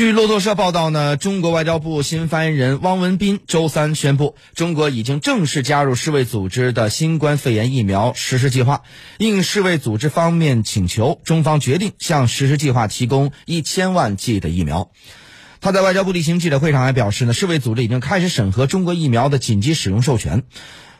据路透社报道呢，中国外交部新发言人汪文斌周三宣布，中国已经正式加入世卫组织的新冠肺炎疫苗实施计划。应世卫组织方面请求，中方决定向实施计划提供一千万剂的疫苗。他在外交部例行记者会上还表示呢，世卫组织已经开始审核中国疫苗的紧急使用授权。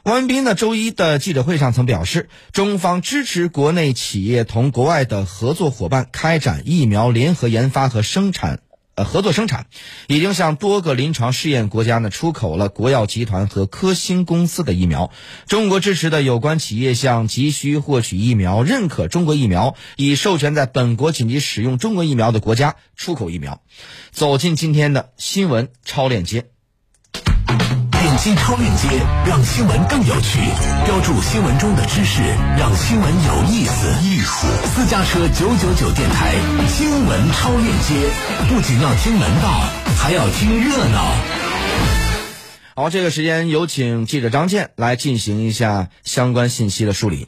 汪文斌呢，周一的记者会上曾表示，中方支持国内企业同国外的合作伙伴开展疫苗联合研发和生产。呃，合作生产已经向多个临床试验国家呢出口了国药集团和科兴公司的疫苗。中国支持的有关企业向急需获取疫苗、认可中国疫苗、已授权在本国紧急使用中国疫苗的国家出口疫苗。走进今天的新闻超链接。点击超链接，让新闻更有趣；标注新闻中的知识，让新闻有意思。意思，私家车九九九电台新闻超链接，不仅要听门道，还要听热闹。好，这个时间有请记者张健来进行一下相关信息的梳理。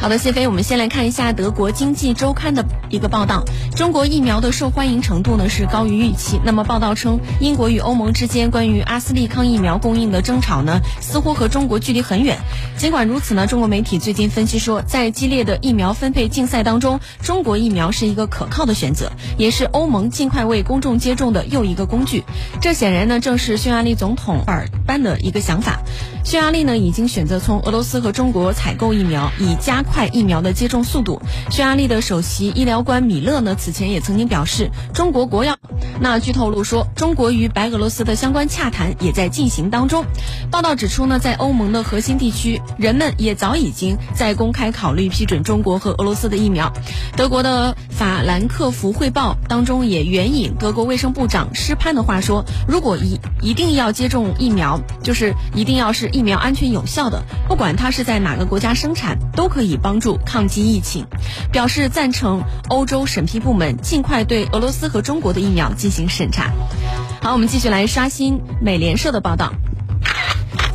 好的，谢飞，我们先来看一下德国经济周刊的一个报道。中国疫苗的受欢迎程度呢是高于预期。那么报道称，英国与欧盟之间关于阿斯利康疫苗供应的争吵呢，似乎和中国距离很远。尽管如此呢，中国媒体最近分析说，在激烈的疫苗分配竞赛当中，中国疫苗是一个可靠的选择，也是欧盟尽快为公众接种的又一个工具。这显然呢，正是匈牙利总统尔班的一个想法。匈牙利呢，已经选择从俄罗斯和中国采购疫苗，以加快疫苗的接种速度。匈牙利的首席医疗官米勒呢，此前也曾经表示，中国国药。那据透露说，中国与白俄罗斯的相关洽谈也在进行当中。报道指出呢，在欧盟的核心地区，人们也早已经在公开考虑批准中国和俄罗斯的疫苗。德国的法兰克福汇报当中也援引德国卫生部长施潘的话说，如果一一定要接种疫苗，就是一定要是疫苗安全有效的，不管它是在哪个国家生产，都可以帮助抗击疫情。表示赞成欧洲审批部门尽快对俄罗斯和中国的疫苗进行审查。好，我们继续来刷新美联社的报道。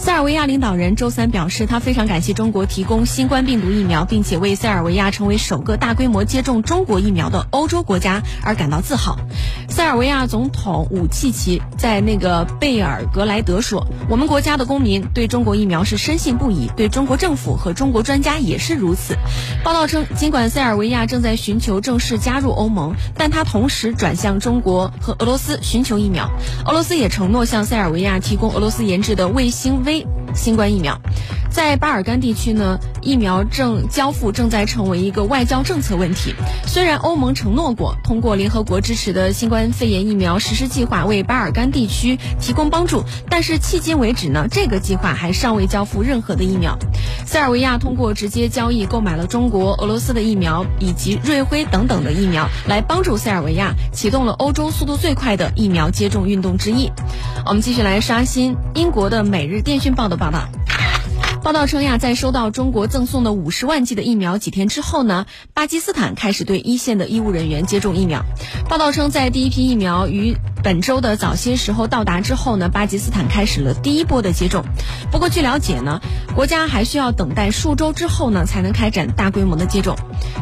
塞尔维亚领导人周三表示，他非常感谢中国提供新冠病毒疫苗，并且为塞尔维亚成为首个大规模接种中国疫苗的欧洲国家而感到自豪。塞尔维亚总统武契奇在那个贝尔格莱德说：“我们国家的公民对中国疫苗是深信不疑，对中国政府和中国专家也是如此。”报道称，尽管塞尔维亚正在寻求正式加入欧盟，但他同时转向中国和俄罗斯寻求疫苗。俄罗斯也承诺向塞尔维亚提供俄罗斯研制的卫星 V。新冠疫苗，在巴尔干地区呢，疫苗正交付正在成为一个外交政策问题。虽然欧盟承诺过通过联合国支持的新冠肺炎疫苗实施计划为巴尔干地区提供帮助，但是迄今为止呢，这个计划还尚未交付任何的疫苗。塞尔维亚通过直接交易购买了中国、俄罗斯的疫苗以及瑞辉等等的疫苗，来帮助塞尔维亚启动了欧洲速度最快的疫苗接种运动之一。我们继续来刷新英国的《每日电讯报》的报道。报道称呀，在收到中国赠送的五十万剂的疫苗几天之后呢，巴基斯坦开始对一线的医务人员接种疫苗。报道称，在第一批疫苗于本周的早些时候到达之后呢，巴基斯坦开始了第一波的接种。不过据了解呢，国家还需要等待数周之后呢，才能开展大规模的接种。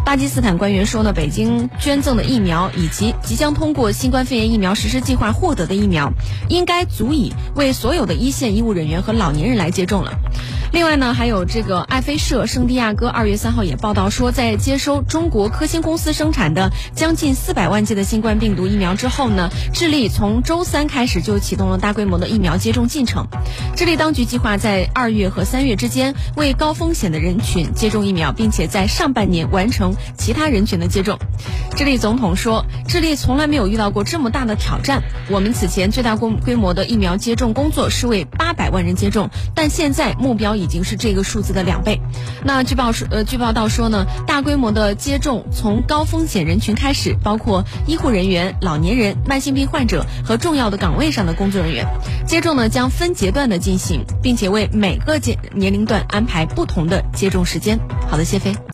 巴基斯坦官员说呢，北京捐赠的疫苗以及即将通过新冠肺炎疫苗实施计划获得的疫苗，应该足以为所有的一线医务人员和老年人来接种了。另外呢，还有这个爱飞社圣地亚哥二月三号也报道说，在接收中国科兴公司生产的将近四百万剂的新冠病毒疫苗之后呢，智利从周三开始就启动了大规模的疫苗接种进程。智利当局计划在二月和三月之间为高风险的人群接种疫苗，并且在上半年完成其他人群的接种。智利总统说，智利从来没有遇到过这么大的挑战。我们此前最大规规模的疫苗接种工作是为八百万人接种，但现在目标已。已经是这个数字的两倍。那据报说，呃，据报道说呢，大规模的接种从高风险人群开始，包括医护人员、老年人、慢性病患者和重要的岗位上的工作人员。接种呢将分阶段的进行，并且为每个阶年龄段安排不同的接种时间。好的，谢飞。